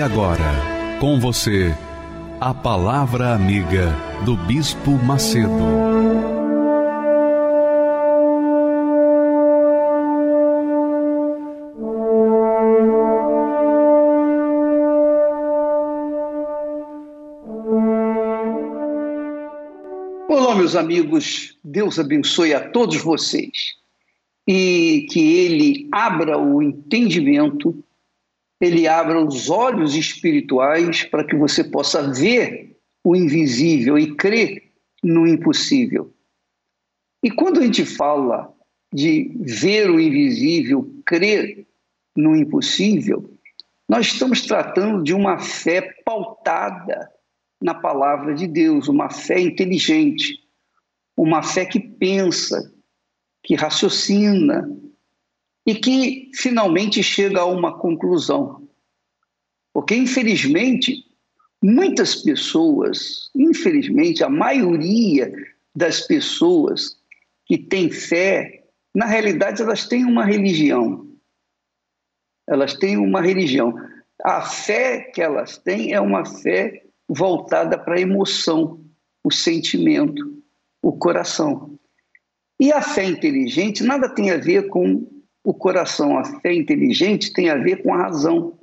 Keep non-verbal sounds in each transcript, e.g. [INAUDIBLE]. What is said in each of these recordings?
E agora, com você, a Palavra Amiga do Bispo Macedo. Olá, meus amigos, Deus abençoe a todos vocês. E que Ele abra o entendimento ele abra os olhos espirituais para que você possa ver o invisível e crer no impossível. E quando a gente fala de ver o invisível, crer no impossível, nós estamos tratando de uma fé pautada na palavra de Deus, uma fé inteligente, uma fé que pensa, que raciocina, e que finalmente chega a uma conclusão. Porque, infelizmente, muitas pessoas, infelizmente, a maioria das pessoas que têm fé, na realidade, elas têm uma religião. Elas têm uma religião. A fé que elas têm é uma fé voltada para a emoção, o sentimento, o coração. E a fé inteligente nada tem a ver com o coração, a fé inteligente tem a ver com a razão.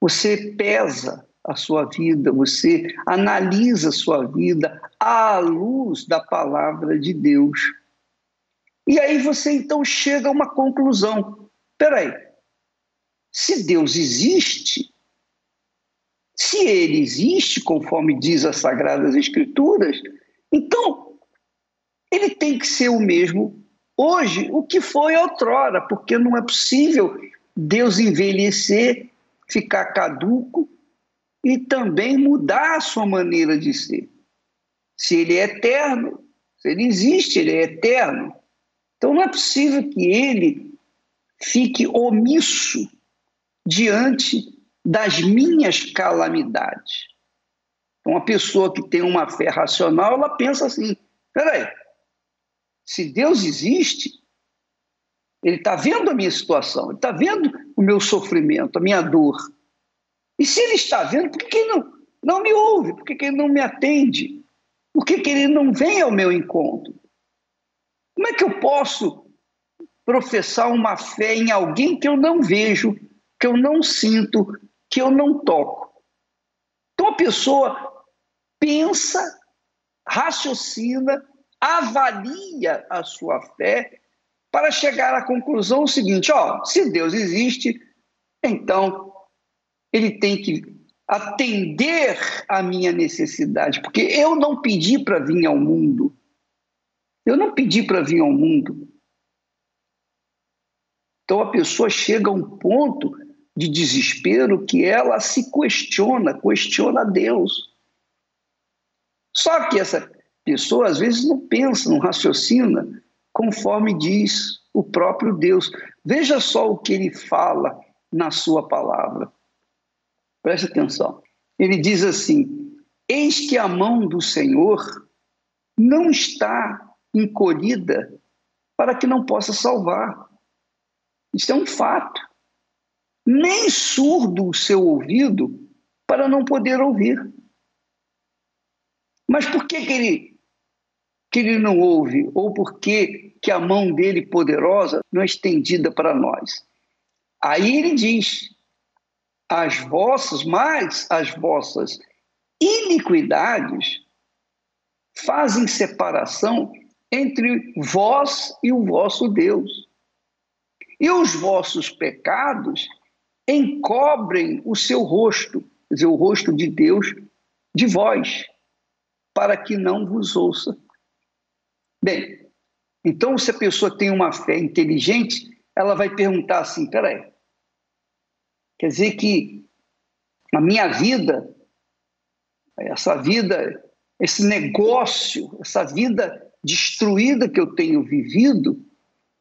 Você pesa a sua vida, você analisa a sua vida à luz da palavra de Deus. E aí você então chega a uma conclusão. Peraí, se Deus existe, se ele existe, conforme diz as Sagradas Escrituras, então ele tem que ser o mesmo hoje o que foi outrora, porque não é possível Deus envelhecer, ficar caduco e também mudar a sua maneira de ser. Se ele é eterno, se ele existe, ele é eterno. Então não é possível que ele fique omisso diante das minhas calamidades. Uma pessoa que tem uma fé racional, ela pensa assim: peraí, se Deus existe, Ele está vendo a minha situação, Ele está vendo o meu sofrimento, a minha dor. E se Ele está vendo, por que não, não me ouve? Por que, que Ele não me atende? Por que, que Ele não vem ao meu encontro? Como é que eu posso professar uma fé em alguém que eu não vejo, que eu não sinto, que eu não toco? Então a pessoa pensa, raciocina, avalia a sua fé para chegar à conclusão seguinte: ó, se Deus existe, então ele tem que atender à minha necessidade, porque eu não pedi para vir ao mundo. Eu não pedi para vir ao mundo. Então a pessoa chega a um ponto de desespero que ela se questiona, questiona Deus. Só que essa pessoa às vezes não pensa, não raciocina conforme diz o próprio Deus. Veja só o que ele fala na sua palavra. Preste atenção. Ele diz assim: Eis que a mão do Senhor não está encolhida para que não possa salvar. Isso é um fato. Nem surdo o seu ouvido para não poder ouvir. Mas por que, que ele que ele não ouve ou porque que a mão dele poderosa não é estendida para nós. Aí ele diz: as vossas, mais as vossas iniquidades fazem separação entre vós e o vosso Deus. E os vossos pecados encobrem o seu rosto, quer dizer, o rosto de Deus de vós, para que não vos ouça. Bem, então se a pessoa tem uma fé inteligente, ela vai perguntar assim: peraí, Quer dizer que a minha vida, essa vida, esse negócio, essa vida destruída que eu tenho vivido,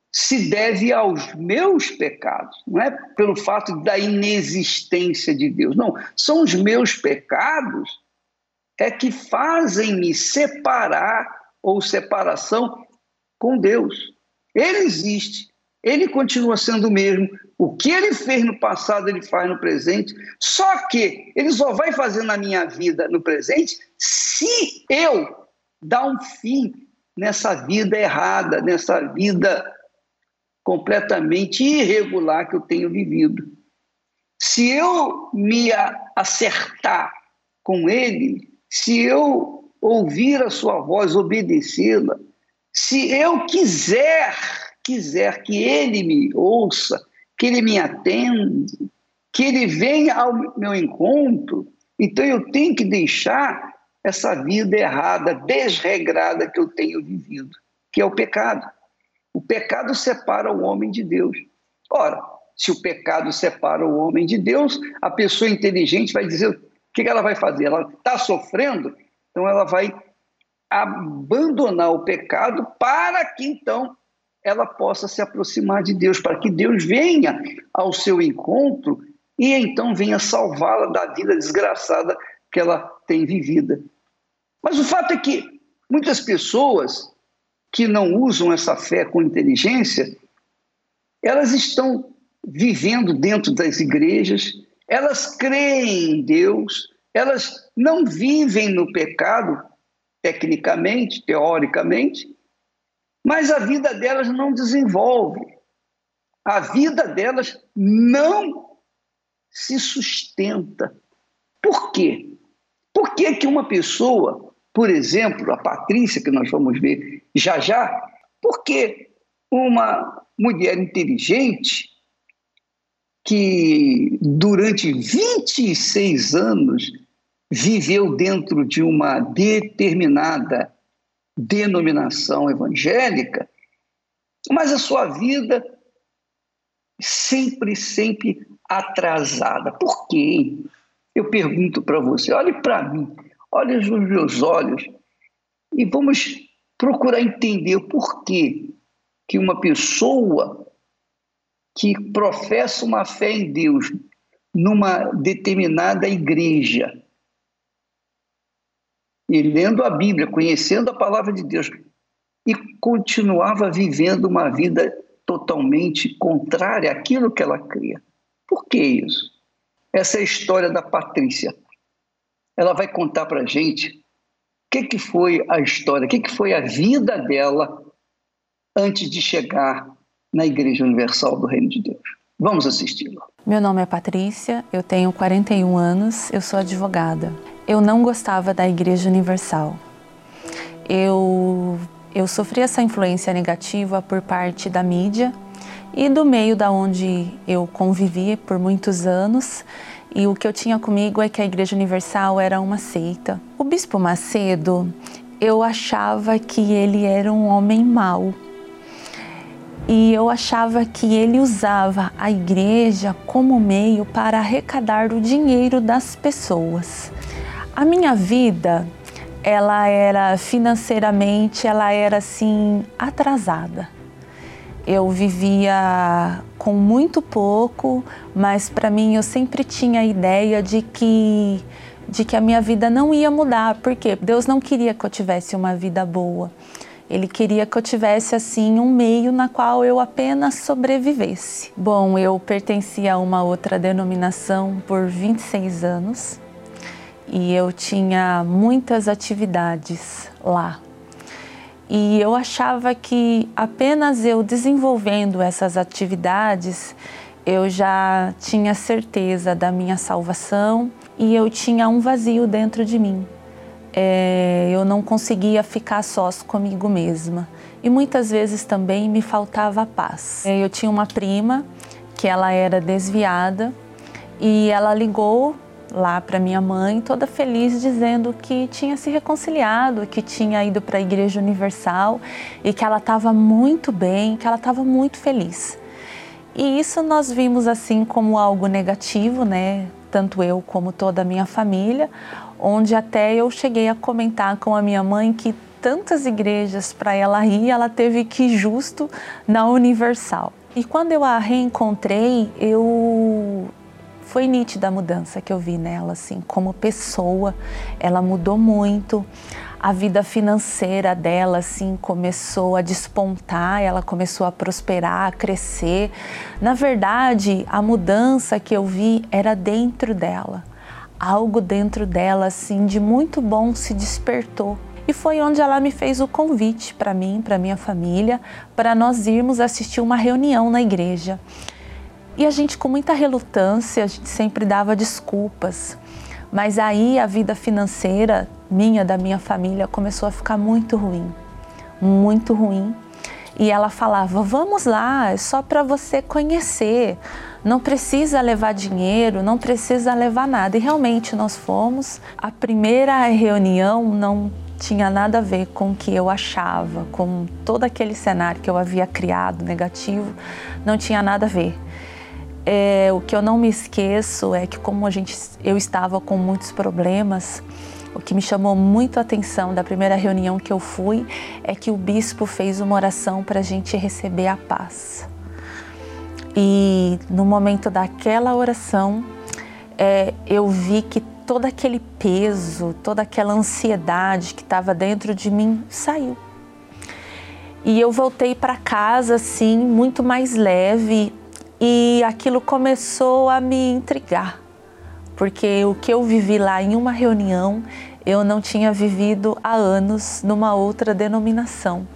se deve aos meus pecados, não é pelo fato da inexistência de Deus, não, são os meus pecados é que fazem me separar ou separação com Deus. Ele existe, ele continua sendo o mesmo. O que ele fez no passado, ele faz no presente. Só que ele só vai fazer na minha vida no presente se eu dar um fim nessa vida errada, nessa vida completamente irregular que eu tenho vivido. Se eu me acertar com ele, se eu ouvir a sua voz, obedecê-la, se eu quiser, quiser que ele me ouça, que ele me atenda, que ele venha ao meu encontro, então eu tenho que deixar essa vida errada, desregrada que eu tenho vivido, que é o pecado. O pecado separa o homem de Deus. Ora, se o pecado separa o homem de Deus, a pessoa inteligente vai dizer: o que ela vai fazer? Ela está sofrendo, então ela vai abandonar o pecado para que então ela possa se aproximar de Deus, para que Deus venha ao seu encontro e então venha salvá-la da vida desgraçada que ela tem vivida. Mas o fato é que muitas pessoas que não usam essa fé com inteligência, elas estão vivendo dentro das igrejas, elas creem em Deus, elas não vivem no pecado, tecnicamente, teoricamente, mas a vida delas não desenvolve. A vida delas não se sustenta. Por quê? Por que, que uma pessoa por exemplo, a Patrícia, que nós vamos ver já já, porque uma mulher inteligente que durante 26 anos viveu dentro de uma determinada denominação evangélica, mas a sua vida sempre, sempre atrasada. Por quê? Eu pergunto para você, olhe para mim, olhe nos meus olhos e vamos procurar entender o porquê que uma pessoa que professa uma fé em Deus numa determinada igreja e lendo a Bíblia, conhecendo a palavra de Deus e continuava vivendo uma vida totalmente contrária àquilo que ela cria. Por que isso? Essa é a história da Patrícia ela vai contar para a gente o que, que foi a história, o que, que foi a vida dela antes de chegar na Igreja Universal do Reino de Deus. Vamos assisti-lo. Meu nome é Patrícia, eu tenho 41 anos, eu sou advogada. Eu não gostava da Igreja Universal. Eu, eu sofri essa influência negativa por parte da mídia e do meio da onde eu convivi por muitos anos. E o que eu tinha comigo é que a Igreja Universal era uma seita. O Bispo Macedo, eu achava que ele era um homem mau. E eu achava que ele usava a igreja como meio para arrecadar o dinheiro das pessoas. A minha vida, ela era financeiramente, ela era assim atrasada. Eu vivia com muito pouco, mas para mim eu sempre tinha a ideia de que de que a minha vida não ia mudar, porque Deus não queria que eu tivesse uma vida boa. Ele queria que eu tivesse assim um meio na qual eu apenas sobrevivesse. Bom, eu pertencia a uma outra denominação por 26 anos e eu tinha muitas atividades lá. E eu achava que apenas eu desenvolvendo essas atividades, eu já tinha certeza da minha salvação e eu tinha um vazio dentro de mim. É, eu não conseguia ficar sós comigo mesma. E muitas vezes também me faltava paz. É, eu tinha uma prima que ela era desviada e ela ligou lá para minha mãe, toda feliz, dizendo que tinha se reconciliado, que tinha ido para a Igreja Universal e que ela estava muito bem, que ela estava muito feliz. E isso nós vimos assim como algo negativo, né? Tanto eu como toda a minha família, onde até eu cheguei a comentar com a minha mãe que tantas igrejas para ela ir, ela teve que ir justo na Universal. E quando eu a reencontrei, eu foi nítida a mudança que eu vi nela, assim, como pessoa, ela mudou muito. A vida financeira dela, assim, começou a despontar, ela começou a prosperar, a crescer. Na verdade, a mudança que eu vi era dentro dela. Algo dentro dela, assim, de muito bom se despertou. E foi onde ela me fez o convite para mim, para minha família, para nós irmos assistir uma reunião na igreja. E a gente, com muita relutância, a gente sempre dava desculpas. Mas aí a vida financeira minha, da minha família, começou a ficar muito ruim. Muito ruim. E ela falava: Vamos lá, é só para você conhecer. Não precisa levar dinheiro, não precisa levar nada. E realmente nós fomos. A primeira reunião não tinha nada a ver com o que eu achava, com todo aquele cenário que eu havia criado negativo, não tinha nada a ver. É, o que eu não me esqueço é que como a gente, eu estava com muitos problemas, o que me chamou muito a atenção da primeira reunião que eu fui é que o bispo fez uma oração para a gente receber a paz. E no momento daquela oração, é, eu vi que todo aquele peso, toda aquela ansiedade que estava dentro de mim saiu. E eu voltei para casa assim, muito mais leve, e aquilo começou a me intrigar, porque o que eu vivi lá em uma reunião, eu não tinha vivido há anos numa outra denominação.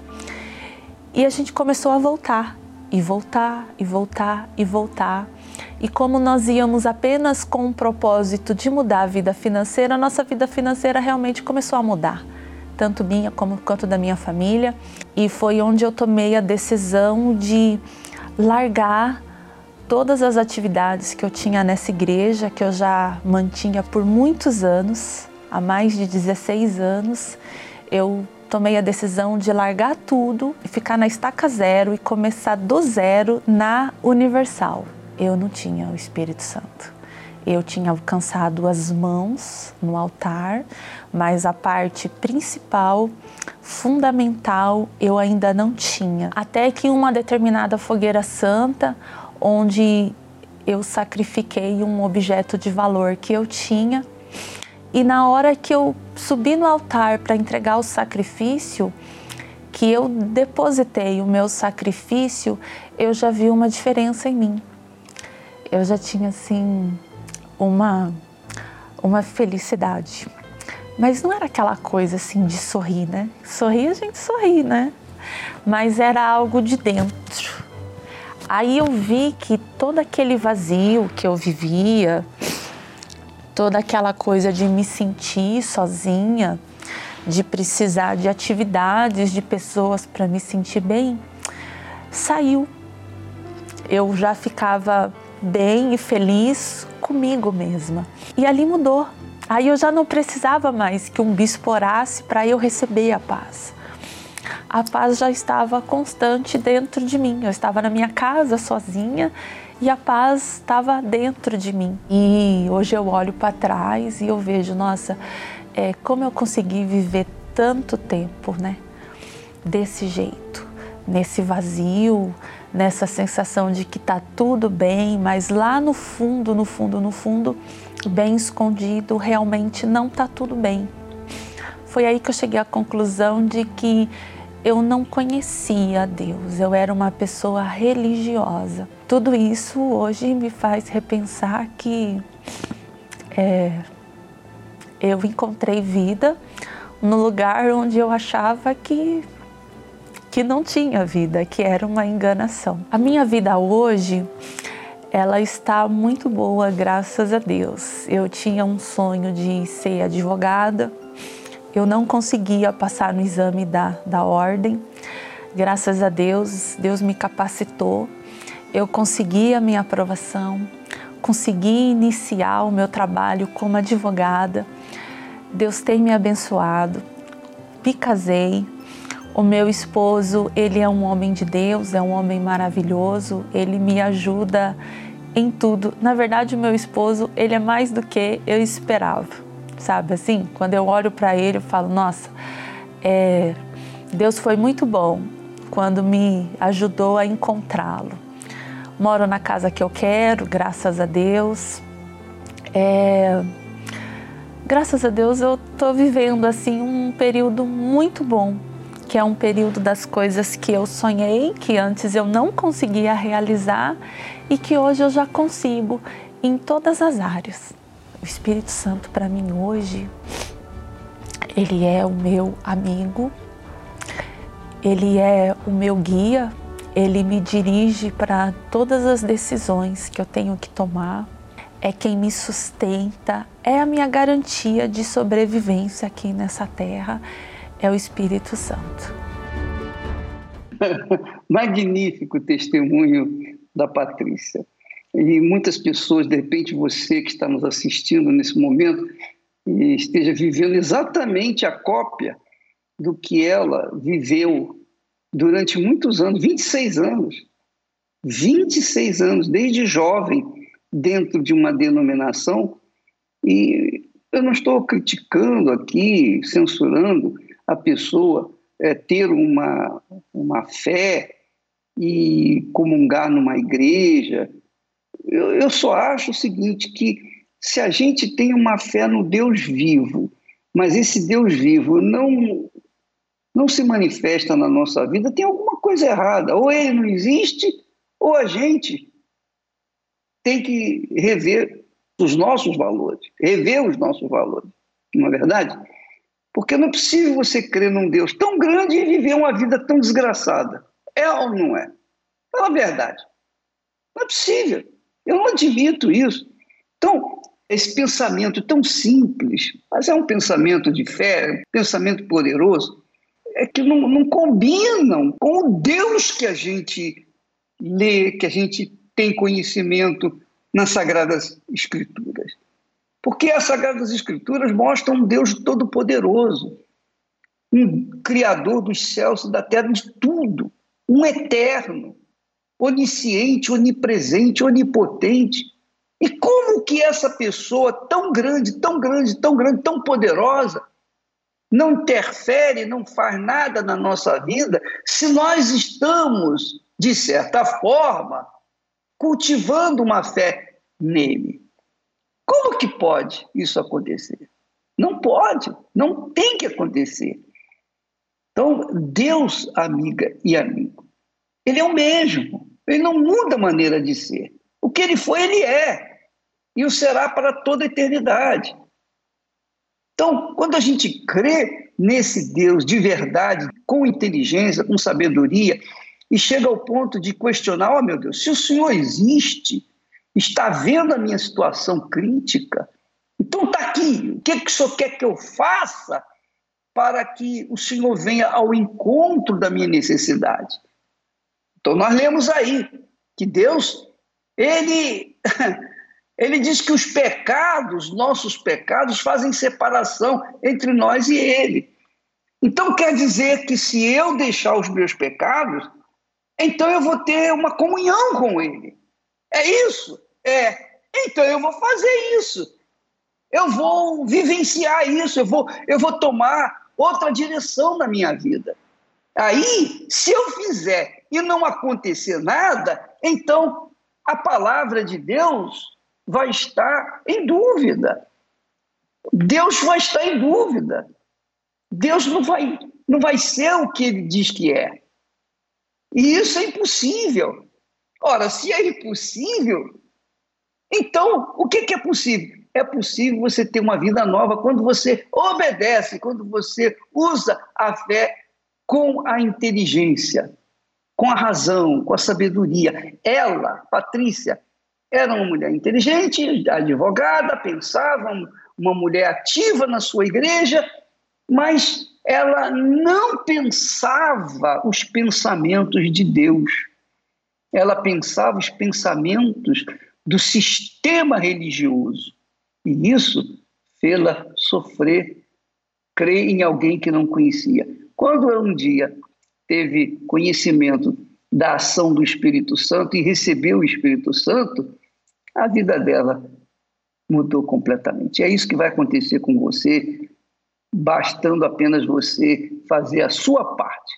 E a gente começou a voltar, e voltar, e voltar, e voltar. E como nós íamos apenas com o propósito de mudar a vida financeira, a nossa vida financeira realmente começou a mudar, tanto minha como quanto da minha família. E foi onde eu tomei a decisão de largar todas as atividades que eu tinha nessa igreja, que eu já mantinha por muitos anos, há mais de 16 anos, eu tomei a decisão de largar tudo e ficar na estaca zero e começar do zero na Universal. Eu não tinha o Espírito Santo. Eu tinha alcançado as mãos no altar, mas a parte principal, fundamental, eu ainda não tinha. Até que uma determinada fogueira santa, onde eu sacrifiquei um objeto de valor que eu tinha. E na hora que eu subi no altar para entregar o sacrifício, que eu depositei o meu sacrifício, eu já vi uma diferença em mim. Eu já tinha assim uma uma felicidade. Mas não era aquela coisa assim de sorrir, né? Sorrir a gente sorri, né? Mas era algo de dentro Aí eu vi que todo aquele vazio que eu vivia, toda aquela coisa de me sentir sozinha, de precisar de atividades, de pessoas para me sentir bem, saiu. Eu já ficava bem e feliz comigo mesma. E ali mudou. Aí eu já não precisava mais que um bispo orasse para eu receber a paz a paz já estava constante dentro de mim. Eu estava na minha casa sozinha e a paz estava dentro de mim. E hoje eu olho para trás e eu vejo, nossa, é, como eu consegui viver tanto tempo, né? Desse jeito, nesse vazio, nessa sensação de que tá tudo bem, mas lá no fundo, no fundo, no fundo, bem escondido, realmente não tá tudo bem. Foi aí que eu cheguei à conclusão de que eu não conhecia Deus, eu era uma pessoa religiosa. Tudo isso hoje me faz repensar que é, eu encontrei vida no lugar onde eu achava que que não tinha vida, que era uma enganação. A minha vida hoje, ela está muito boa, graças a Deus. Eu tinha um sonho de ser advogada, eu não conseguia passar no exame da, da ordem. Graças a Deus, Deus me capacitou. Eu consegui a minha aprovação, consegui iniciar o meu trabalho como advogada. Deus tem me abençoado. Me casei. O meu esposo, ele é um homem de Deus, é um homem maravilhoso, ele me ajuda em tudo. Na verdade, o meu esposo, ele é mais do que eu esperava, sabe? Assim, quando eu olho para ele, eu falo: nossa, é, Deus foi muito bom quando me ajudou a encontrá-lo. Moro na casa que eu quero, graças a Deus. É, graças a Deus eu estou vivendo assim um período muito bom, que é um período das coisas que eu sonhei, que antes eu não conseguia realizar e que hoje eu já consigo em todas as áreas. O Espírito Santo para mim hoje, ele é o meu amigo, ele é o meu guia, ele me dirige para todas as decisões que eu tenho que tomar, é quem me sustenta, é a minha garantia de sobrevivência aqui nessa terra, é o Espírito Santo. [LAUGHS] Magnífico testemunho da Patrícia. E muitas pessoas, de repente você que está nos assistindo nesse momento, esteja vivendo exatamente a cópia do que ela viveu durante muitos anos 26 anos 26 anos, desde jovem, dentro de uma denominação. E eu não estou criticando aqui, censurando a pessoa é, ter uma, uma fé e comungar numa igreja. Eu, eu só acho o seguinte, que se a gente tem uma fé no Deus vivo, mas esse Deus vivo não, não se manifesta na nossa vida, tem alguma coisa errada. Ou ele não existe, ou a gente tem que rever os nossos valores, rever os nossos valores, não é verdade? Porque não é possível você crer num Deus tão grande e viver uma vida tão desgraçada. É ou não é? Fala a verdade. Não é possível. Eu não admito isso. Então, esse pensamento tão simples, mas é um pensamento de fé, um pensamento poderoso, é que não, não combinam com o Deus que a gente lê, que a gente tem conhecimento nas Sagradas Escrituras. Porque as Sagradas Escrituras mostram um Deus todo-poderoso, um Criador dos céus e da terra, de tudo, um eterno, onisciente, onipresente, onipotente. E como que essa pessoa tão grande, tão grande, tão grande, tão poderosa, não interfere, não faz nada na nossa vida, se nós estamos, de certa forma, cultivando uma fé nele. Como que pode isso acontecer? Não pode, não tem que acontecer. Então, Deus, amiga e amigo, ele é o mesmo, ele não muda a maneira de ser. O que ele foi, ele é, e o será para toda a eternidade. Então, quando a gente crê nesse Deus de verdade, com inteligência, com sabedoria, e chega ao ponto de questionar: oh meu Deus, se o Senhor existe, está vendo a minha situação crítica, então está aqui, o que, que o Senhor quer que eu faça para que o Senhor venha ao encontro da minha necessidade? Então nós lemos aí que Deus, ele [LAUGHS] Ele diz que os pecados, nossos pecados, fazem separação entre nós e Ele. Então quer dizer que se eu deixar os meus pecados, então eu vou ter uma comunhão com Ele. É isso? É. Então eu vou fazer isso. Eu vou vivenciar isso, eu vou, eu vou tomar outra direção na minha vida. Aí, se eu fizer e não acontecer nada, então a palavra de Deus vai estar em dúvida. Deus vai estar em dúvida. Deus não vai, não vai ser o que ele diz que é. E isso é impossível. Ora, se é impossível, então o que, que é possível? É possível você ter uma vida nova quando você obedece, quando você usa a fé com a inteligência, com a razão, com a sabedoria. Ela, Patrícia, era uma mulher inteligente, advogada, pensava, uma mulher ativa na sua igreja, mas ela não pensava os pensamentos de Deus. Ela pensava os pensamentos do sistema religioso. E isso fê-la sofrer, crer em alguém que não conhecia. Quando um dia teve conhecimento da ação do Espírito Santo e recebeu o Espírito Santo, a vida dela mudou completamente. É isso que vai acontecer com você, bastando apenas você fazer a sua parte.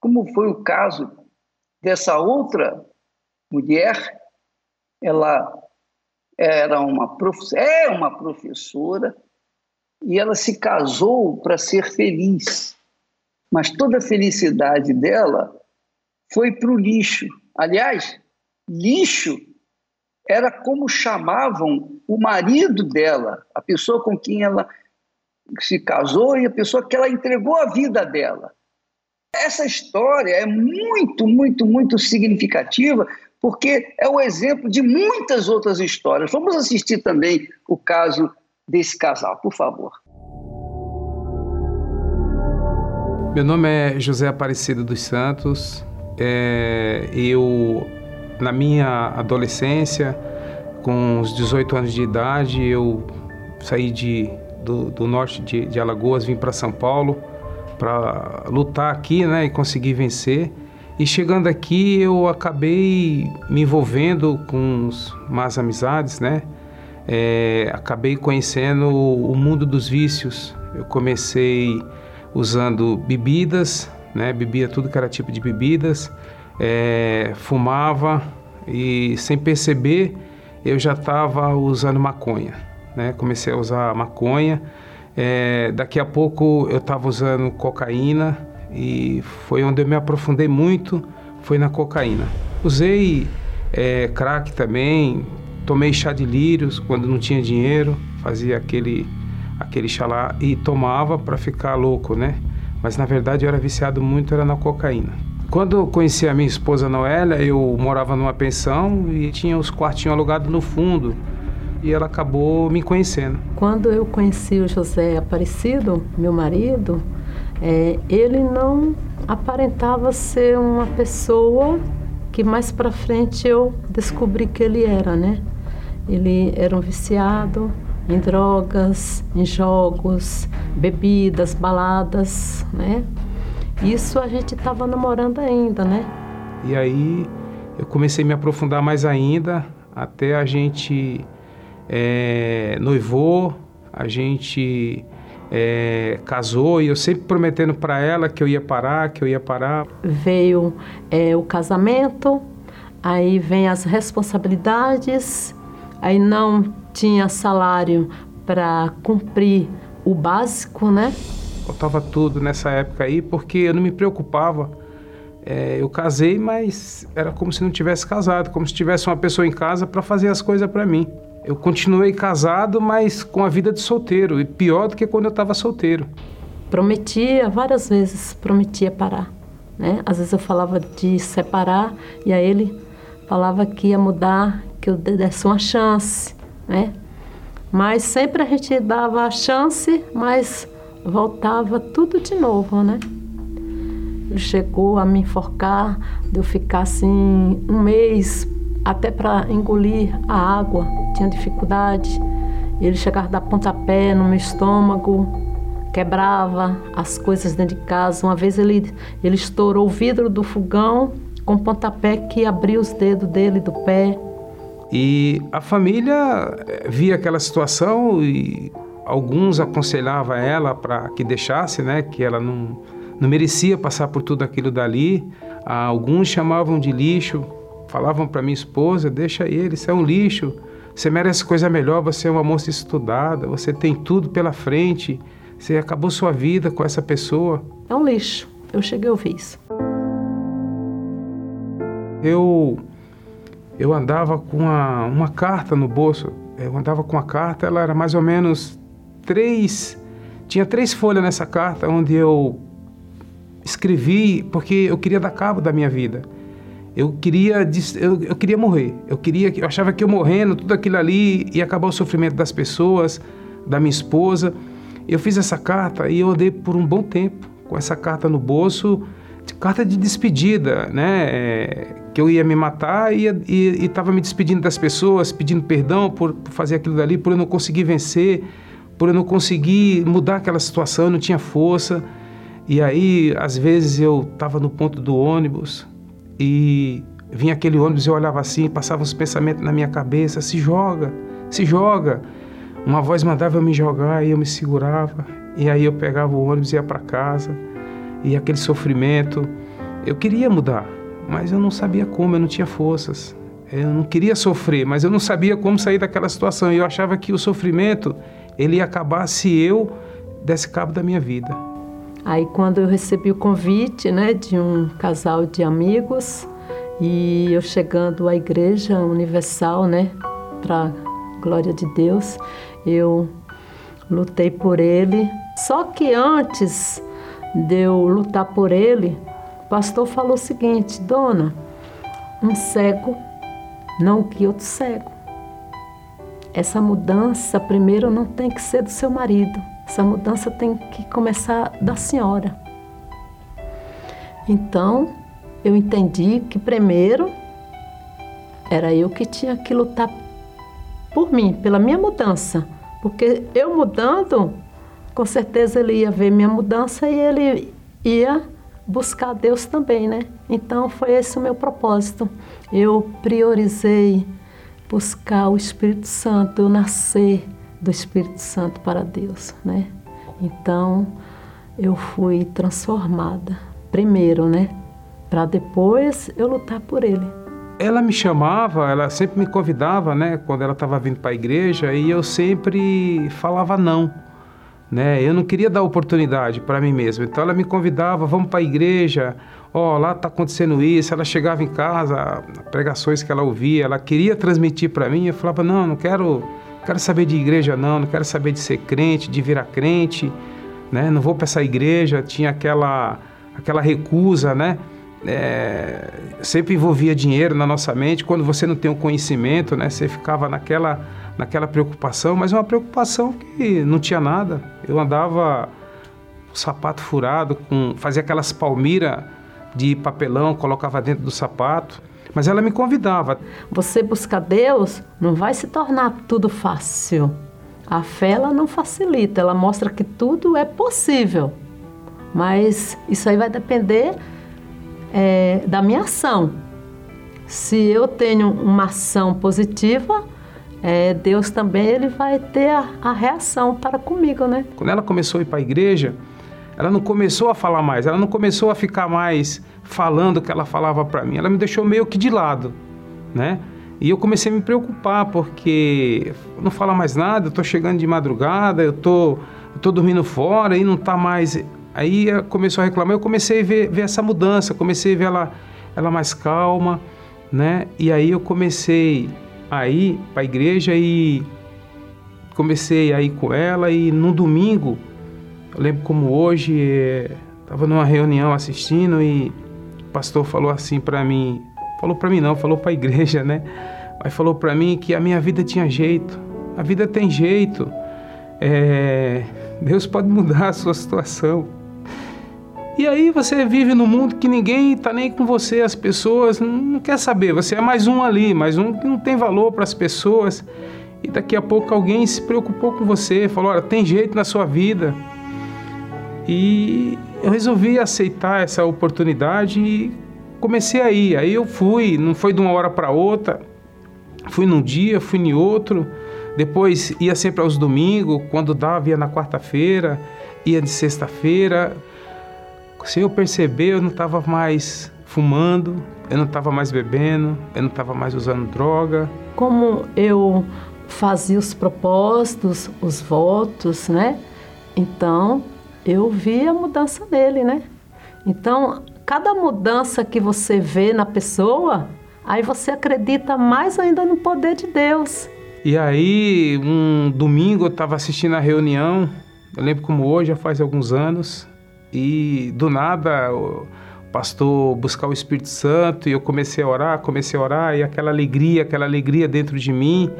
Como foi o caso dessa outra mulher, ela era uma é uma professora e ela se casou para ser feliz. Mas toda a felicidade dela foi para o lixo. Aliás, lixo era como chamavam o marido dela, a pessoa com quem ela se casou e a pessoa que ela entregou a vida dela. Essa história é muito, muito, muito significativa, porque é o exemplo de muitas outras histórias. Vamos assistir também o caso desse casal, por favor. Meu nome é José Aparecido dos Santos. É, eu, na minha adolescência, com uns 18 anos de idade, eu saí de, do, do norte de, de Alagoas, vim para São Paulo para lutar aqui né, e conseguir vencer. E chegando aqui, eu acabei me envolvendo com más amizades, né? É, acabei conhecendo o mundo dos vícios. Eu comecei usando bebidas, né? Bebia tudo que era tipo de bebidas, é, fumava e sem perceber eu já estava usando maconha, né? Comecei a usar maconha. É, daqui a pouco eu estava usando cocaína e foi onde eu me aprofundei muito, foi na cocaína. Usei é, crack também, tomei chá de lírios quando não tinha dinheiro, fazia aquele aquele chá lá e tomava para ficar louco, né? Mas na verdade eu era viciado muito era na cocaína. Quando eu conheci a minha esposa Noélia, eu morava numa pensão e tinha os quartinhos alugados no fundo e ela acabou me conhecendo. Quando eu conheci o José Aparecido, meu marido, é, ele não aparentava ser uma pessoa que mais para frente eu descobri que ele era, né? Ele era um viciado em drogas, em jogos, bebidas, baladas, né? Isso a gente estava namorando ainda, né? E aí eu comecei a me aprofundar mais ainda, até a gente é, noivou, a gente é, casou e eu sempre prometendo para ela que eu ia parar, que eu ia parar. Veio é, o casamento, aí vem as responsabilidades, aí não tinha salário para cumprir o básico, né? Faltava tudo nessa época aí porque eu não me preocupava. É, eu casei, mas era como se não tivesse casado, como se tivesse uma pessoa em casa para fazer as coisas para mim. Eu continuei casado, mas com a vida de solteiro, e pior do que quando eu estava solteiro. Prometia várias vezes, prometia parar. Né? Às vezes eu falava de separar e aí ele falava que ia mudar, que eu desse uma chance, né? Mas sempre a gente dava a chance, mas voltava tudo de novo, né? Ele chegou a me enforcar, de eu ficar assim um mês até para engolir a água, tinha dificuldade. Ele chegava a dar pontapé no meu estômago, quebrava as coisas dentro de casa. Uma vez ele, ele estourou o vidro do fogão com pontapé que abriu os dedos dele do pé. E a família eh, via aquela situação e alguns aconselhavam ela para que deixasse, né, que ela não, não merecia passar por tudo aquilo dali. Alguns chamavam de lixo, falavam para minha esposa: deixa ele, isso é um lixo. Você merece coisa melhor, você é uma moça estudada, você tem tudo pela frente, você acabou sua vida com essa pessoa. É um lixo. Eu cheguei a ouvir isso. Eu, eu andava com uma, uma carta no bolso. Eu andava com a carta, ela era mais ou menos três. Tinha três folhas nessa carta onde eu escrevi porque eu queria dar cabo da minha vida. Eu queria, eu, eu queria morrer. Eu queria, eu achava que eu morrendo, tudo aquilo ali ia acabar o sofrimento das pessoas, da minha esposa. Eu fiz essa carta e eu andei por um bom tempo com essa carta no bolso, carta de despedida, né? Que eu ia me matar e estava me despedindo das pessoas, pedindo perdão por, por fazer aquilo dali, por eu não conseguir vencer, por eu não conseguir mudar aquela situação, eu não tinha força. E aí, às vezes eu estava no ponto do ônibus e vinha aquele ônibus, eu olhava assim, passava os pensamentos na minha cabeça, se joga, se joga. Uma voz mandava eu me jogar e eu me segurava. E aí eu pegava o ônibus e ia para casa. E aquele sofrimento, eu queria mudar, mas eu não sabia como, eu não tinha forças. Eu não queria sofrer, mas eu não sabia como sair daquela situação. E eu achava que o sofrimento ele ia acabar se eu desse cabo da minha vida. Aí quando eu recebi o convite, né, de um casal de amigos e eu chegando à igreja universal, né, para glória de Deus, eu lutei por ele. Só que antes de eu lutar por ele, o pastor falou o seguinte: Dona, um cego não guia outro cego. Essa mudança, primeiro, não tem que ser do seu marido. Essa mudança tem que começar da senhora. Então, eu entendi que primeiro era eu que tinha que lutar por mim, pela minha mudança. Porque eu mudando, com certeza ele ia ver minha mudança e ele ia buscar Deus também, né? Então foi esse o meu propósito. Eu priorizei buscar o Espírito Santo, eu nascer do Espírito Santo para Deus, né? Então eu fui transformada primeiro, né? Para depois eu lutar por Ele ela me chamava, ela sempre me convidava, né, quando ela estava vindo para a igreja, e eu sempre falava não, né? Eu não queria dar oportunidade para mim mesmo. Então ela me convidava, vamos para a igreja. Ó, oh, lá está acontecendo isso. Ela chegava em casa, pregações que ela ouvia, ela queria transmitir para mim. Eu falava não, não quero, quero saber de igreja não, não quero saber de ser crente, de virar crente, né? Não vou para essa igreja. Tinha aquela aquela recusa, né? É, sempre envolvia dinheiro na nossa mente. Quando você não tem o conhecimento, né, você ficava naquela, naquela preocupação, mas uma preocupação que não tinha nada. Eu andava o sapato furado, com, fazia aquelas palmeiras de papelão, colocava dentro do sapato. Mas ela me convidava. Você buscar Deus não vai se tornar tudo fácil. A fé ela não facilita, ela mostra que tudo é possível. Mas isso aí vai depender é, da minha ação. Se eu tenho uma ação positiva, é, Deus também ele vai ter a, a, reação para comigo, né? Quando ela começou a ir para a igreja, ela não começou a falar mais, ela não começou a ficar mais falando o que ela falava para mim, ela me deixou meio que de lado, né? E eu comecei a me preocupar porque não fala mais nada, eu tô chegando de madrugada, eu tô, eu tô dormindo fora e não tá mais Aí começou a reclamar, eu comecei a ver, ver essa mudança, comecei a ver ela, ela mais calma, né? E aí eu comecei a ir para a igreja e comecei a ir com ela e num domingo, eu lembro como hoje, estava numa reunião assistindo e o pastor falou assim para mim, falou para mim não, falou para a [LAUGHS] igreja, né? Aí falou para mim que a minha vida tinha jeito, a vida tem jeito, é, Deus pode mudar a sua situação. E aí você vive num mundo que ninguém está nem com você, as pessoas não quer saber, você é mais um ali, mais um que não tem valor para as pessoas. E daqui a pouco alguém se preocupou com você, falou: "Olha, tem jeito na sua vida". E eu resolvi aceitar essa oportunidade e comecei a ir. Aí eu fui, não foi de uma hora para outra. Fui num dia, fui em outro. Depois ia sempre aos domingos, quando dava ia na quarta-feira, ia de sexta-feira se eu perceber, eu não estava mais fumando, eu não estava mais bebendo, eu não estava mais usando droga. Como eu fazia os propósitos, os votos, né? Então, eu vi a mudança nele, né? Então, cada mudança que você vê na pessoa, aí você acredita mais ainda no poder de Deus. E aí, um domingo eu estava assistindo a reunião, eu lembro como hoje, já faz alguns anos, e do nada o pastor buscar o Espírito Santo e eu comecei a orar, comecei a orar e aquela alegria, aquela alegria dentro de mim.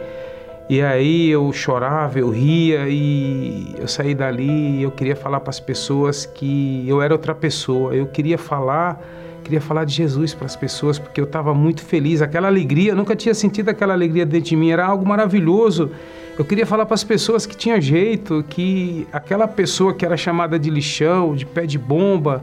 E aí eu chorava, eu ria e eu saí dali e eu queria falar para as pessoas que eu era outra pessoa. Eu queria falar queria falar de Jesus para as pessoas, porque eu estava muito feliz, aquela alegria, eu nunca tinha sentido aquela alegria dentro de mim, era algo maravilhoso. Eu queria falar para as pessoas que tinha jeito, que aquela pessoa que era chamada de lixão, de pé de bomba,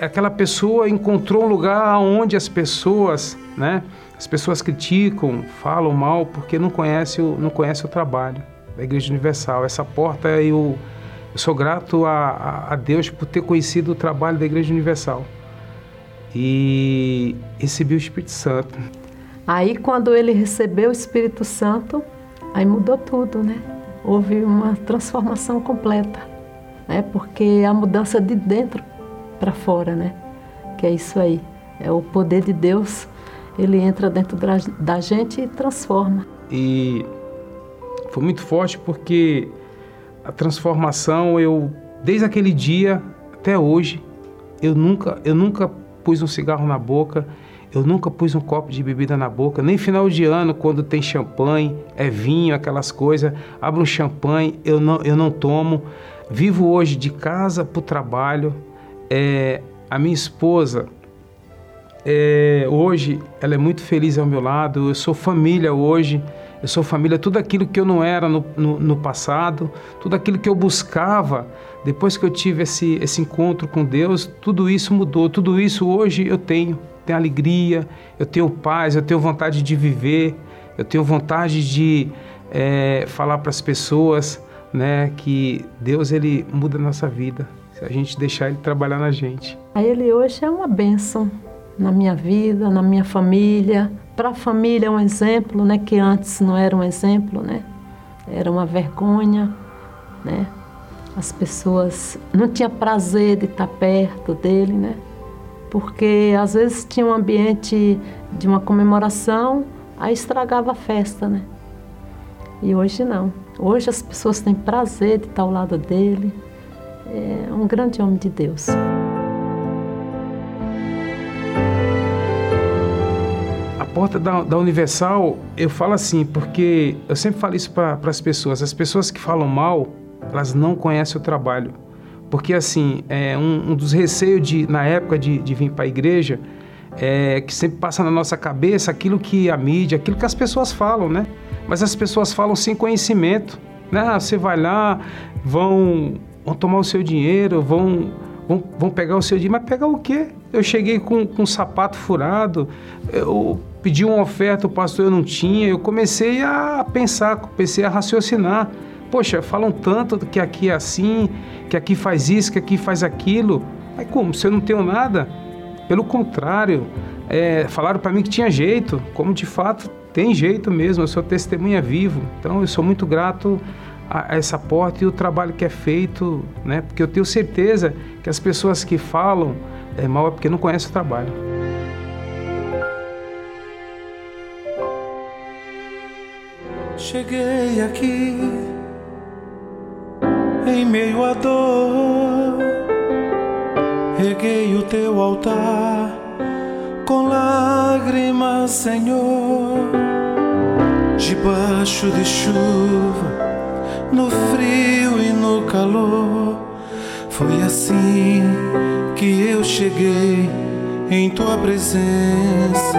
aquela pessoa encontrou um lugar onde as pessoas, né? As pessoas criticam, falam mal porque não conhecem o, não conhece o trabalho da Igreja Universal. Essa porta eu, eu sou grato a, a Deus por ter conhecido o trabalho da Igreja Universal e recebi o Espírito Santo. Aí quando ele recebeu o Espírito Santo, aí mudou tudo, né? Houve uma transformação completa, né? Porque a mudança de dentro para fora, né? Que é isso aí. É o poder de Deus, ele entra dentro da gente e transforma. E foi muito forte porque a transformação eu desde aquele dia até hoje eu nunca eu nunca pus um cigarro na boca, eu nunca pus um copo de bebida na boca, nem final de ano, quando tem champanhe, é vinho, aquelas coisas, abro um champanhe, eu não, eu não tomo. Vivo hoje de casa para o trabalho. É, a minha esposa, é, hoje, ela é muito feliz ao meu lado, eu sou família hoje. Eu sou família, tudo aquilo que eu não era no, no, no, passado, tudo aquilo que eu buscava, depois que eu tive esse, esse encontro com Deus, tudo isso mudou, tudo isso hoje eu tenho. Tenho alegria, eu tenho paz, eu tenho vontade de viver, eu tenho vontade de é, falar para as pessoas né, que Deus ele muda a nossa vida, se a gente deixar Ele trabalhar na gente. Ele hoje é uma bênção na minha vida, na minha família, para a família é um exemplo, né, que antes não era um exemplo, né? Era uma vergonha, né? As pessoas não tinha prazer de estar perto dele, né? Porque às vezes tinha um ambiente de uma comemoração, aí estragava a festa, né? E hoje não. Hoje as pessoas têm prazer de estar ao lado dele. É um grande homem de Deus. Porta da, da Universal, eu falo assim, porque eu sempre falo isso para as pessoas. As pessoas que falam mal, elas não conhecem o trabalho. Porque, assim, é um, um dos receios de, na época de, de vir para a igreja, é que sempre passa na nossa cabeça aquilo que a mídia, aquilo que as pessoas falam, né? Mas as pessoas falam sem conhecimento. Né? Ah, você vai lá, vão, vão tomar o seu dinheiro, vão, vão, pegar o seu dinheiro. Mas pegar o quê? Eu cheguei com, com um sapato furado, eu pedi uma oferta, o pastor eu não tinha, eu comecei a pensar, comecei a raciocinar. Poxa, falam tanto que aqui é assim, que aqui faz isso, que aqui faz aquilo. Mas como? Se eu não tenho nada? Pelo contrário, é, falaram para mim que tinha jeito, como de fato tem jeito mesmo, eu sou testemunha vivo. Então eu sou muito grato a, a essa porta e o trabalho que é feito, né? Porque eu tenho certeza que as pessoas que falam é mal é porque não conhecem o trabalho. Cheguei aqui em meio à dor, reguei o teu altar com lágrimas, Senhor, debaixo de chuva, no frio e no calor. Foi assim que eu cheguei em tua presença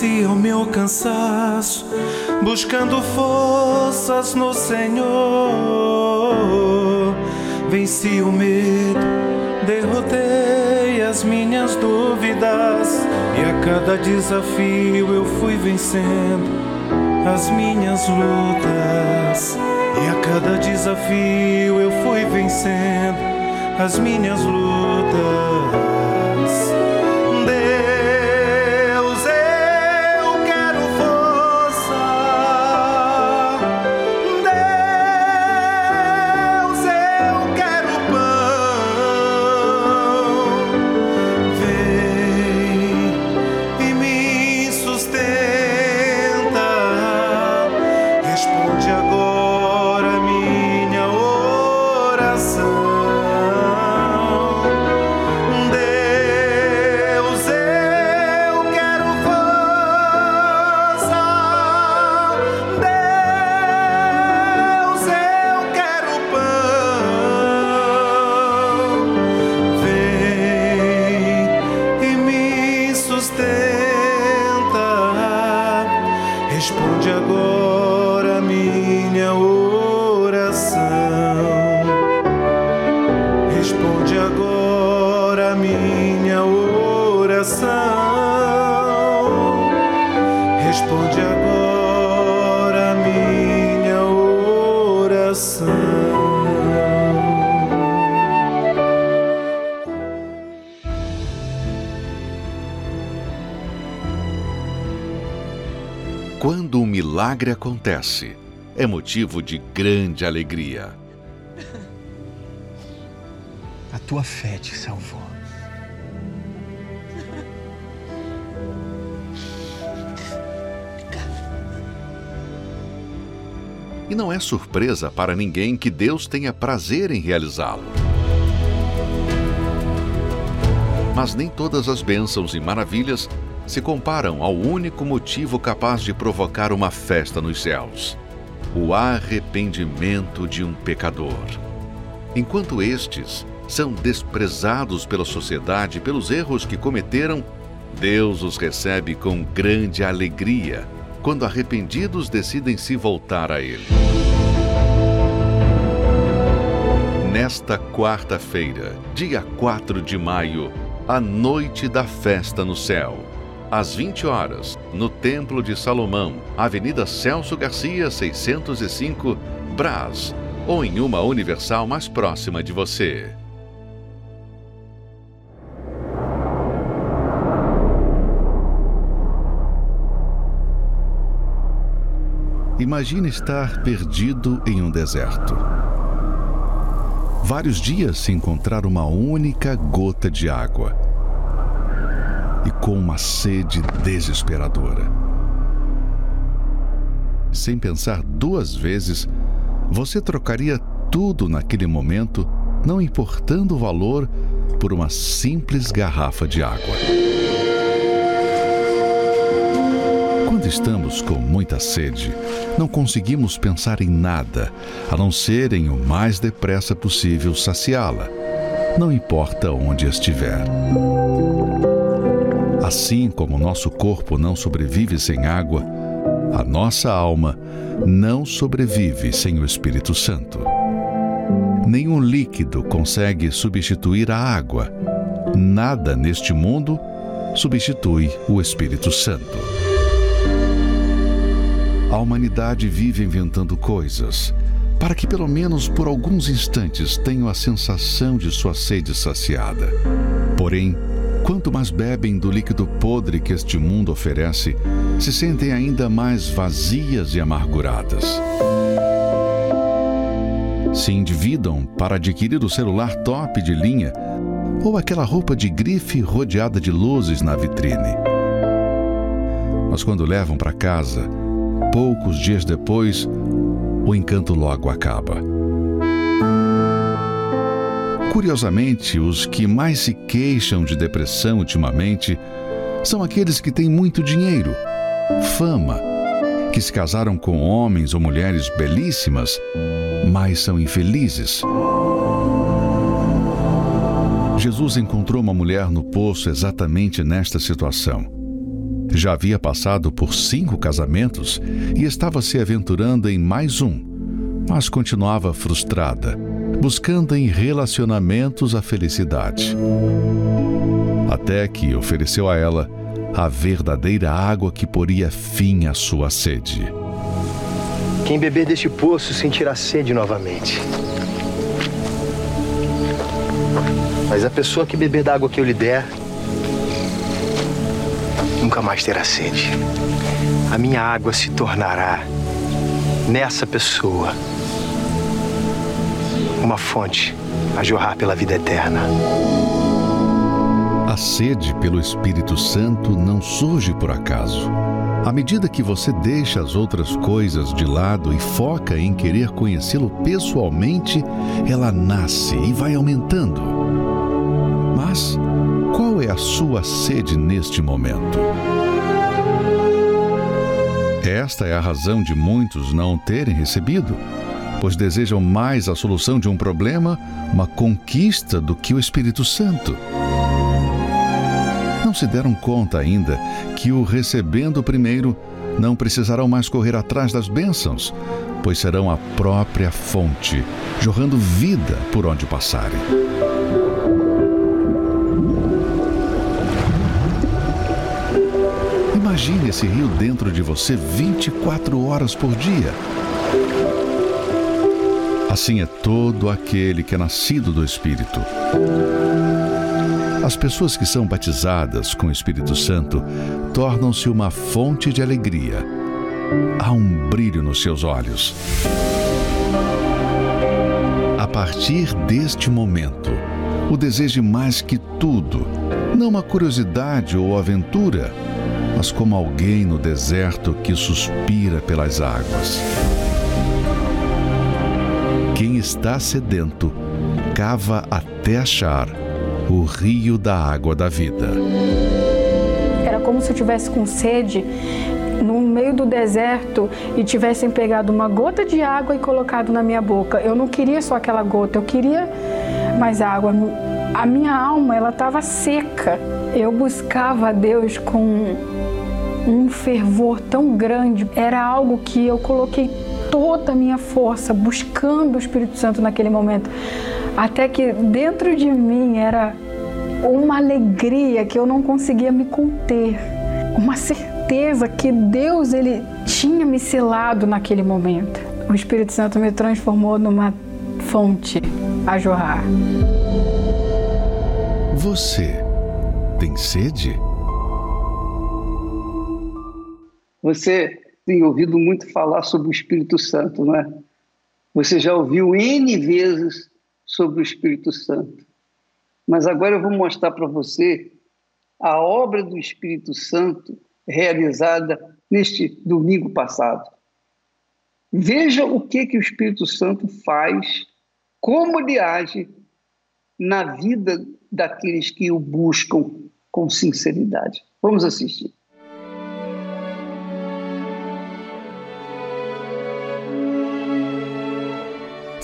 Venci o meu cansaço, buscando forças no Senhor. Venci o medo, derrotei as minhas dúvidas, e a cada desafio eu fui vencendo as minhas lutas. E a cada desafio eu fui vencendo as minhas lutas. Milagre acontece, é motivo de grande alegria. A tua fé te salvou. E não é surpresa para ninguém que Deus tenha prazer em realizá-lo. Mas nem todas as bênçãos e maravilhas se comparam ao único motivo capaz de provocar uma festa nos céus: o arrependimento de um pecador. Enquanto estes são desprezados pela sociedade pelos erros que cometeram, Deus os recebe com grande alegria quando arrependidos decidem se voltar a Ele. Nesta quarta-feira, dia 4 de maio, a noite da festa no céu às 20 horas, no Templo de Salomão, Avenida Celso Garcia, 605, Brás, ou em uma universal mais próxima de você. Imagine estar perdido em um deserto. Vários dias sem encontrar uma única gota de água e com uma sede desesperadora. Sem pensar duas vezes, você trocaria tudo naquele momento, não importando o valor, por uma simples garrafa de água. Quando estamos com muita sede, não conseguimos pensar em nada a não ser em o mais depressa possível saciá-la, não importa onde estiver. Assim como nosso corpo não sobrevive sem água, a nossa alma não sobrevive sem o Espírito Santo. Nenhum líquido consegue substituir a água. Nada neste mundo substitui o Espírito Santo. A humanidade vive inventando coisas para que, pelo menos por alguns instantes, tenham a sensação de sua sede saciada. Porém, Quanto mais bebem do líquido podre que este mundo oferece, se sentem ainda mais vazias e amarguradas. Se endividam para adquirir o celular top de linha ou aquela roupa de grife rodeada de luzes na vitrine. Mas quando levam para casa, poucos dias depois, o encanto logo acaba. Curiosamente, os que mais se queixam de depressão ultimamente são aqueles que têm muito dinheiro, fama, que se casaram com homens ou mulheres belíssimas, mas são infelizes. Jesus encontrou uma mulher no poço exatamente nesta situação. Já havia passado por cinco casamentos e estava se aventurando em mais um, mas continuava frustrada, buscando em relacionamentos a felicidade. Até que ofereceu a ela a verdadeira água que poria fim à sua sede. Quem beber deste poço sentirá sede novamente. Mas a pessoa que beber da água que eu lhe der nunca mais terá sede. A minha água se tornará nessa pessoa uma fonte a jorrar pela vida eterna. A sede pelo Espírito Santo não surge por acaso. À medida que você deixa as outras coisas de lado e foca em querer conhecê-lo pessoalmente, ela nasce e vai aumentando. Mas qual é a sua sede neste momento? Esta é a razão de muitos não terem recebido, pois desejam mais a solução de um problema, uma conquista, do que o Espírito Santo. Não se deram conta ainda que, o recebendo primeiro, não precisarão mais correr atrás das bênçãos, pois serão a própria fonte, jorrando vida por onde passarem. Imagine esse rio dentro de você 24 horas por dia. Assim é todo aquele que é nascido do Espírito. As pessoas que são batizadas com o Espírito Santo tornam-se uma fonte de alegria. Há um brilho nos seus olhos. A partir deste momento, o deseje mais que tudo, não uma curiosidade ou aventura, mas como alguém no deserto que suspira pelas águas. Quem está sedento, cava até achar o rio da água da vida. Era como se eu tivesse com sede no meio do deserto e tivessem pegado uma gota de água e colocado na minha boca. Eu não queria só aquela gota, eu queria mais água. A minha alma, ela estava seca. Eu buscava a Deus com um fervor tão grande. Era algo que eu coloquei toda a minha força buscando o Espírito Santo naquele momento. Até que dentro de mim era uma alegria que eu não conseguia me conter. Uma certeza que Deus ele tinha me selado naquele momento. O Espírito Santo me transformou numa fonte a jorrar. Você tem sede? Você tem ouvido muito falar sobre o Espírito Santo, não é? Você já ouviu N vezes sobre o Espírito Santo. Mas agora eu vou mostrar para você a obra do Espírito Santo realizada neste domingo passado. Veja o que, que o Espírito Santo faz, como ele age na vida daqueles que o buscam com sinceridade. Vamos assistir.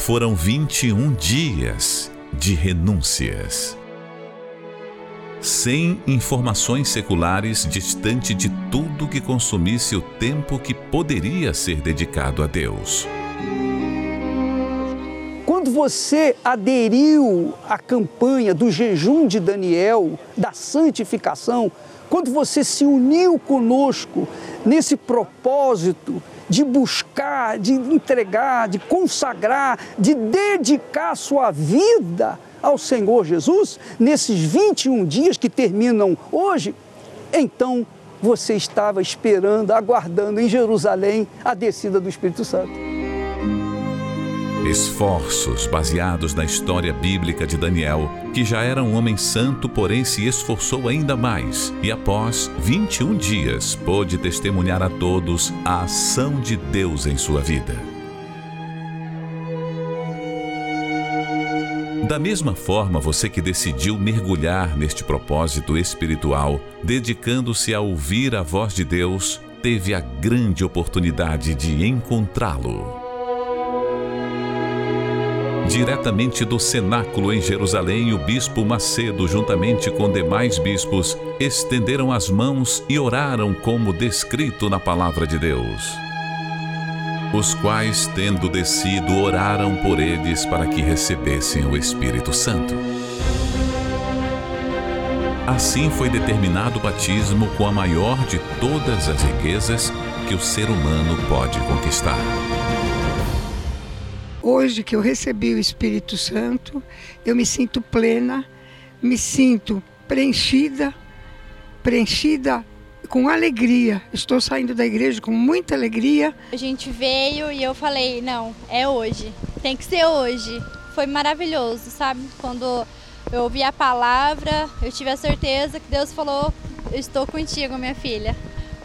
Foram 21 dias de renúncias. Sem informações seculares distante de tudo que consumisse o tempo que poderia ser dedicado a Deus. Quando você aderiu à campanha do jejum de Daniel, da santificação, quando você se uniu conosco nesse propósito de buscar, de entregar, de consagrar, de dedicar sua vida ao Senhor Jesus, nesses 21 dias que terminam hoje, então você estava esperando, aguardando em Jerusalém a descida do Espírito Santo. Esforços baseados na história bíblica de Daniel, que já era um homem santo, porém se esforçou ainda mais e, após 21 dias, pôde testemunhar a todos a ação de Deus em sua vida. Da mesma forma, você que decidiu mergulhar neste propósito espiritual, dedicando-se a ouvir a voz de Deus, teve a grande oportunidade de encontrá-lo. Diretamente do cenáculo em Jerusalém, o bispo Macedo, juntamente com demais bispos, estenderam as mãos e oraram como descrito na palavra de Deus. Os quais, tendo descido, oraram por eles para que recebessem o Espírito Santo. Assim foi determinado o batismo com a maior de todas as riquezas que o ser humano pode conquistar. Hoje que eu recebi o Espírito Santo, eu me sinto plena, me sinto preenchida, preenchida com alegria. Estou saindo da igreja com muita alegria. A gente veio e eu falei: não, é hoje, tem que ser hoje. Foi maravilhoso, sabe? Quando eu ouvi a palavra, eu tive a certeza que Deus falou: estou contigo, minha filha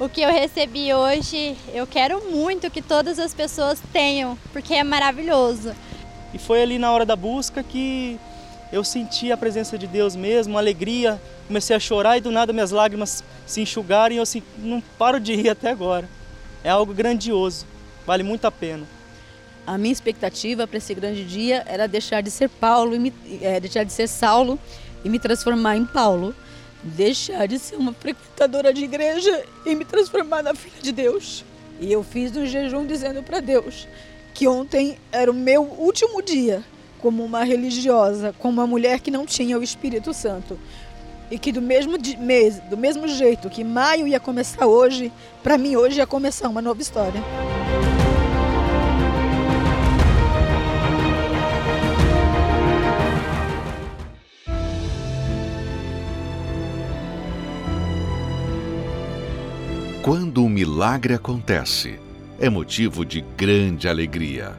o que eu recebi hoje, eu quero muito que todas as pessoas tenham, porque é maravilhoso. E foi ali na hora da busca que eu senti a presença de Deus mesmo, alegria, comecei a chorar e do nada minhas lágrimas se enxugaram e eu assim, não paro de rir até agora. É algo grandioso, vale muito a pena. A minha expectativa para esse grande dia era deixar de ser Paulo, e me, é, deixar de ser Saulo e me transformar em Paulo deixar de ser uma frequentadora de igreja e me transformar na filha de Deus. E eu fiz um jejum dizendo para Deus que ontem era o meu último dia como uma religiosa, como uma mulher que não tinha o Espírito Santo. E que do mesmo mês, do mesmo jeito que maio ia começar hoje, para mim hoje ia começar uma nova história. Quando um milagre acontece, é motivo de grande alegria.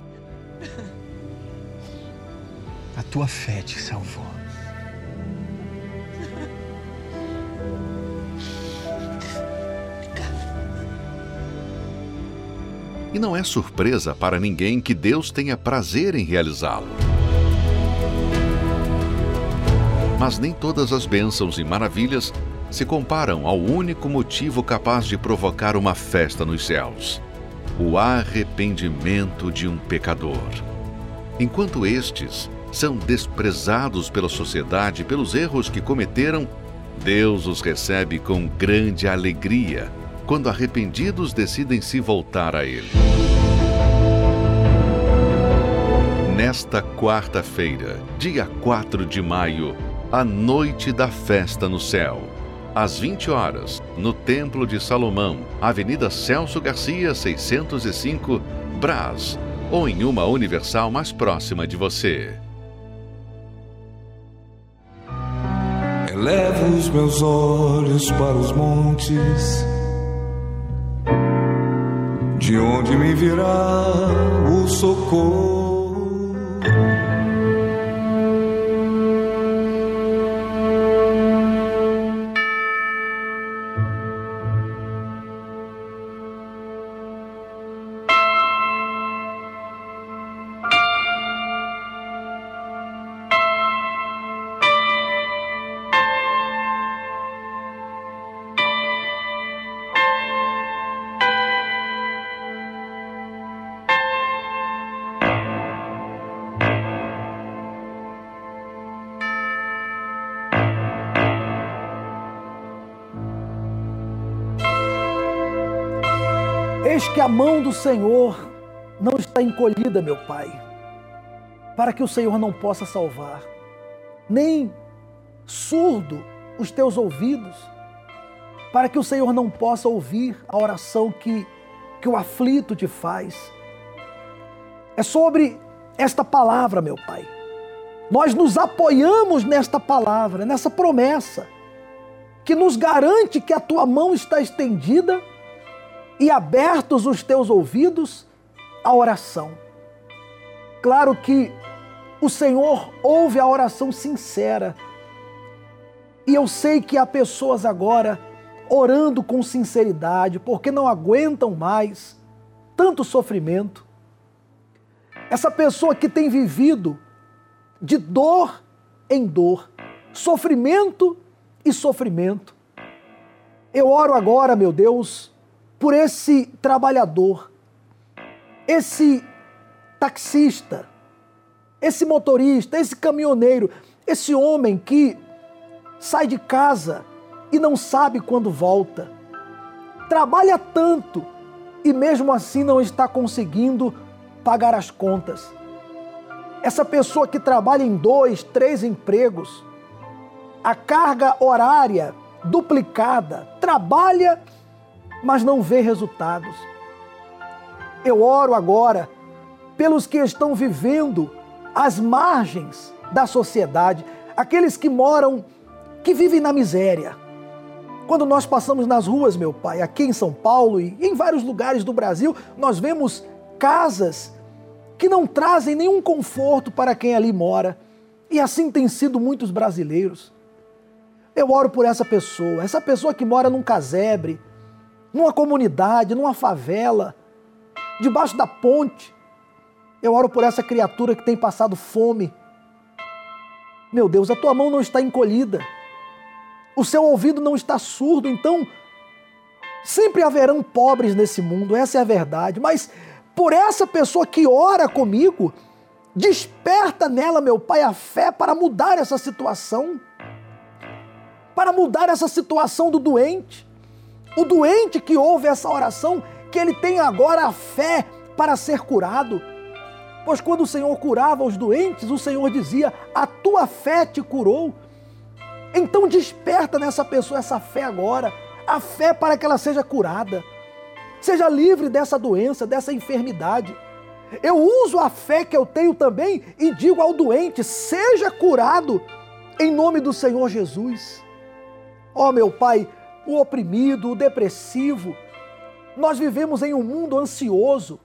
A tua fé te salvou. E não é surpresa para ninguém que Deus tenha prazer em realizá-lo. Mas nem todas as bênçãos e maravilhas se comparam ao único motivo capaz de provocar uma festa nos céus: o arrependimento de um pecador. Enquanto estes são desprezados pela sociedade pelos erros que cometeram, Deus os recebe com grande alegria quando arrependidos decidem se voltar a Ele. Nesta quarta-feira, dia 4 de maio, a noite da festa no céu às 20 horas, no Templo de Salomão, Avenida Celso Garcia, 605, Brás, ou em uma universal mais próxima de você. Elevo os meus olhos para os montes, de onde me virá o socorro. Que a mão do Senhor não está encolhida, meu Pai, para que o Senhor não possa salvar, nem surdo os teus ouvidos, para que o Senhor não possa ouvir a oração que, que o aflito te faz. É sobre esta palavra, meu Pai. Nós nos apoiamos nesta palavra, nessa promessa, que nos garante que a tua mão está estendida e abertos os teus ouvidos à oração. Claro que o Senhor ouve a oração sincera. E eu sei que há pessoas agora orando com sinceridade, porque não aguentam mais tanto sofrimento. Essa pessoa que tem vivido de dor em dor, sofrimento e sofrimento. Eu oro agora, meu Deus, por esse trabalhador, esse taxista, esse motorista, esse caminhoneiro, esse homem que sai de casa e não sabe quando volta. Trabalha tanto e mesmo assim não está conseguindo pagar as contas. Essa pessoa que trabalha em dois, três empregos, a carga horária duplicada, trabalha, mas não vê resultados. Eu oro agora pelos que estão vivendo às margens da sociedade, aqueles que moram, que vivem na miséria. Quando nós passamos nas ruas, meu pai, aqui em São Paulo e em vários lugares do Brasil, nós vemos casas que não trazem nenhum conforto para quem ali mora. E assim tem sido muitos brasileiros. Eu oro por essa pessoa, essa pessoa que mora num casebre, numa comunidade, numa favela, debaixo da ponte. Eu oro por essa criatura que tem passado fome. Meu Deus, a tua mão não está encolhida, o seu ouvido não está surdo, então sempre haverão pobres nesse mundo, essa é a verdade, mas por essa pessoa que ora comigo, desperta nela, meu Pai, a fé para mudar essa situação para mudar essa situação do doente. O doente que ouve essa oração, que ele tem agora a fé para ser curado. Pois quando o Senhor curava os doentes, o Senhor dizia: A tua fé te curou. Então desperta nessa pessoa essa fé agora, a fé para que ela seja curada, seja livre dessa doença, dessa enfermidade. Eu uso a fé que eu tenho também e digo ao doente: seja curado em nome do Senhor Jesus. Ó oh, meu Pai, o oprimido, o depressivo. Nós vivemos em um mundo ansioso,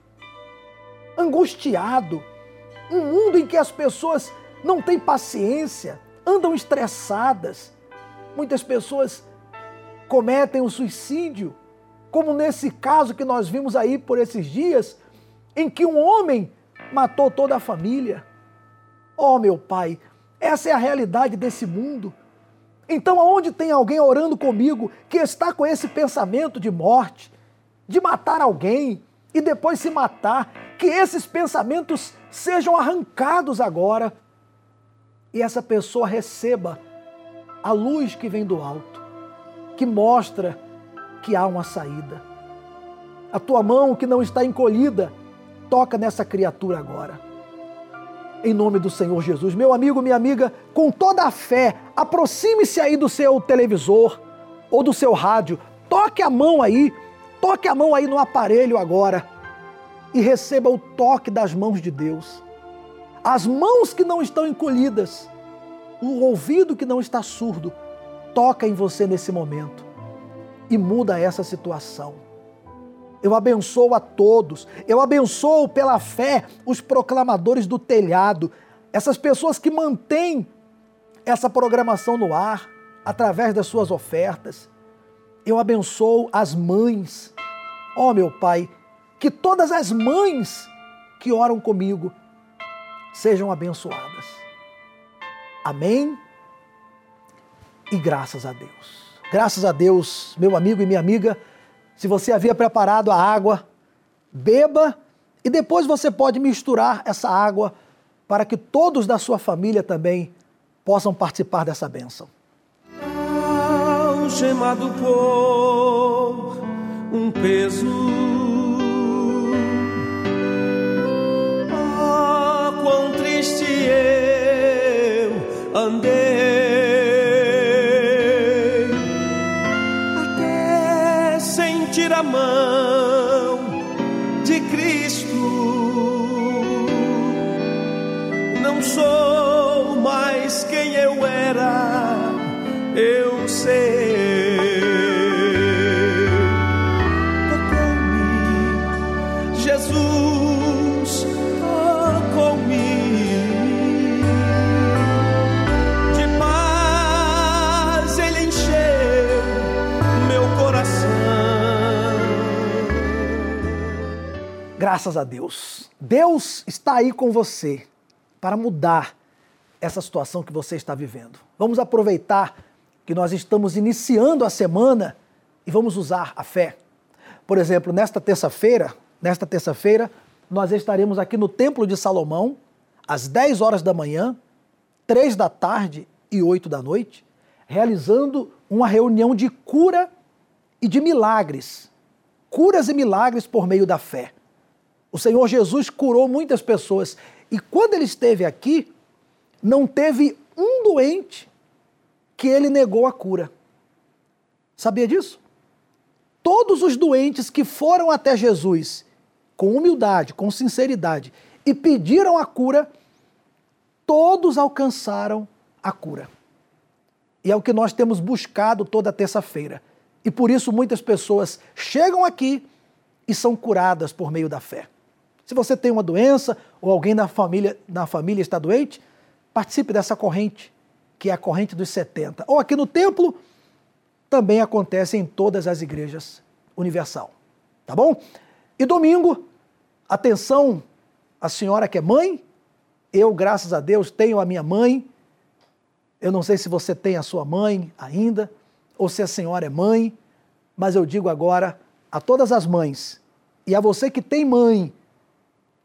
angustiado, um mundo em que as pessoas não têm paciência, andam estressadas. Muitas pessoas cometem o suicídio, como nesse caso que nós vimos aí por esses dias, em que um homem matou toda a família. Oh, meu Pai, essa é a realidade desse mundo. Então, aonde tem alguém orando comigo que está com esse pensamento de morte, de matar alguém e depois se matar, que esses pensamentos sejam arrancados agora e essa pessoa receba a luz que vem do alto, que mostra que há uma saída. A tua mão que não está encolhida, toca nessa criatura agora em nome do Senhor Jesus. Meu amigo, minha amiga, com toda a fé, aproxime-se aí do seu televisor ou do seu rádio, toque a mão aí, toque a mão aí no aparelho agora e receba o toque das mãos de Deus. As mãos que não estão encolhidas, o ouvido que não está surdo, toca em você nesse momento e muda essa situação. Eu abençoo a todos. Eu abençoo pela fé os proclamadores do telhado, essas pessoas que mantêm essa programação no ar através das suas ofertas. Eu abençoo as mães. Ó oh, meu Pai, que todas as mães que oram comigo sejam abençoadas. Amém? E graças a Deus. Graças a Deus, meu amigo e minha amiga se você havia preparado a água, beba e depois você pode misturar essa água para que todos da sua família também possam participar dessa bênção. Por um peso, mão Graças a Deus. Deus está aí com você para mudar essa situação que você está vivendo. Vamos aproveitar que nós estamos iniciando a semana e vamos usar a fé. Por exemplo, nesta terça-feira, nesta terça-feira, nós estaremos aqui no Templo de Salomão, às 10 horas da manhã, 3 da tarde e 8 da noite, realizando uma reunião de cura e de milagres. Curas e milagres por meio da fé. O Senhor Jesus curou muitas pessoas e quando ele esteve aqui, não teve um doente que ele negou a cura. Sabia disso? Todos os doentes que foram até Jesus com humildade, com sinceridade e pediram a cura, todos alcançaram a cura. E é o que nós temos buscado toda terça-feira. E por isso muitas pessoas chegam aqui e são curadas por meio da fé. Se você tem uma doença ou alguém na família, na família está doente, participe dessa corrente, que é a corrente dos 70. Ou aqui no templo, também acontece em todas as igrejas universal. Tá bom? E domingo, atenção, a senhora que é mãe, eu, graças a Deus, tenho a minha mãe. Eu não sei se você tem a sua mãe ainda, ou se a senhora é mãe, mas eu digo agora a todas as mães e a você que tem mãe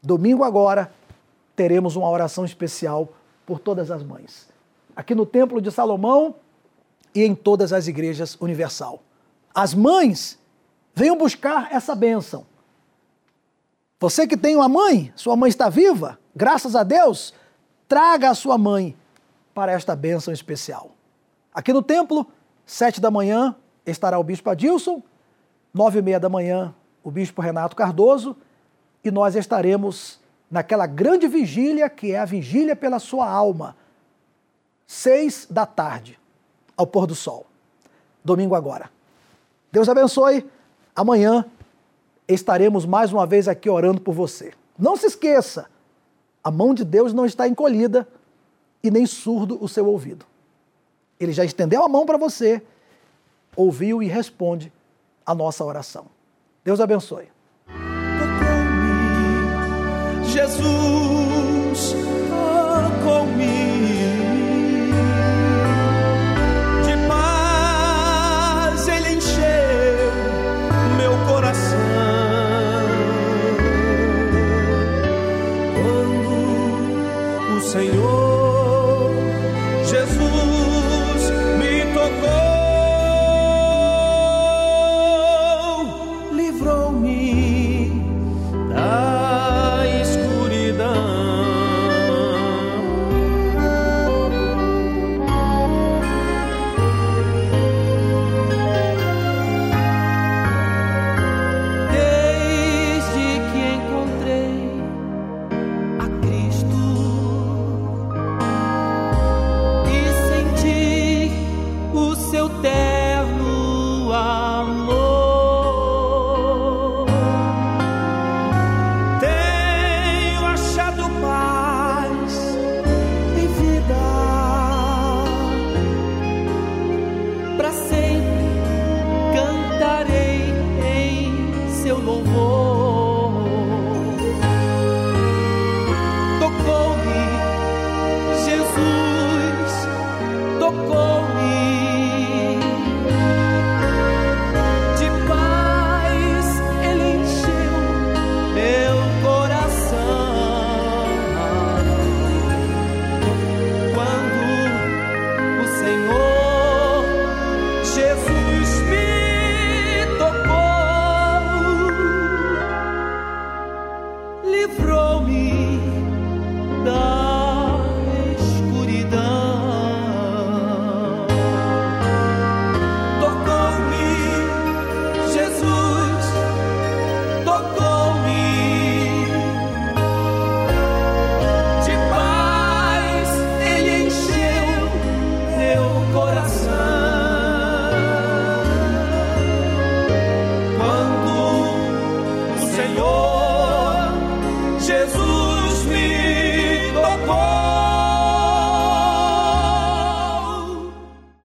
Domingo agora teremos uma oração especial por todas as mães. Aqui no Templo de Salomão e em todas as igrejas universal. As mães venham buscar essa bênção. Você que tem uma mãe, sua mãe está viva, graças a Deus, traga a sua mãe para esta bênção especial. Aqui no templo, sete da manhã, estará o bispo Adilson, nove e meia da manhã, o bispo Renato Cardoso, e nós estaremos naquela grande vigília que é a vigília pela sua alma, seis da tarde, ao pôr do sol. Domingo agora. Deus abençoe. Amanhã estaremos mais uma vez aqui orando por você. Não se esqueça, a mão de Deus não está encolhida e nem surdo o seu ouvido. Ele já estendeu a mão para você, ouviu e responde a nossa oração. Deus abençoe. Jesus.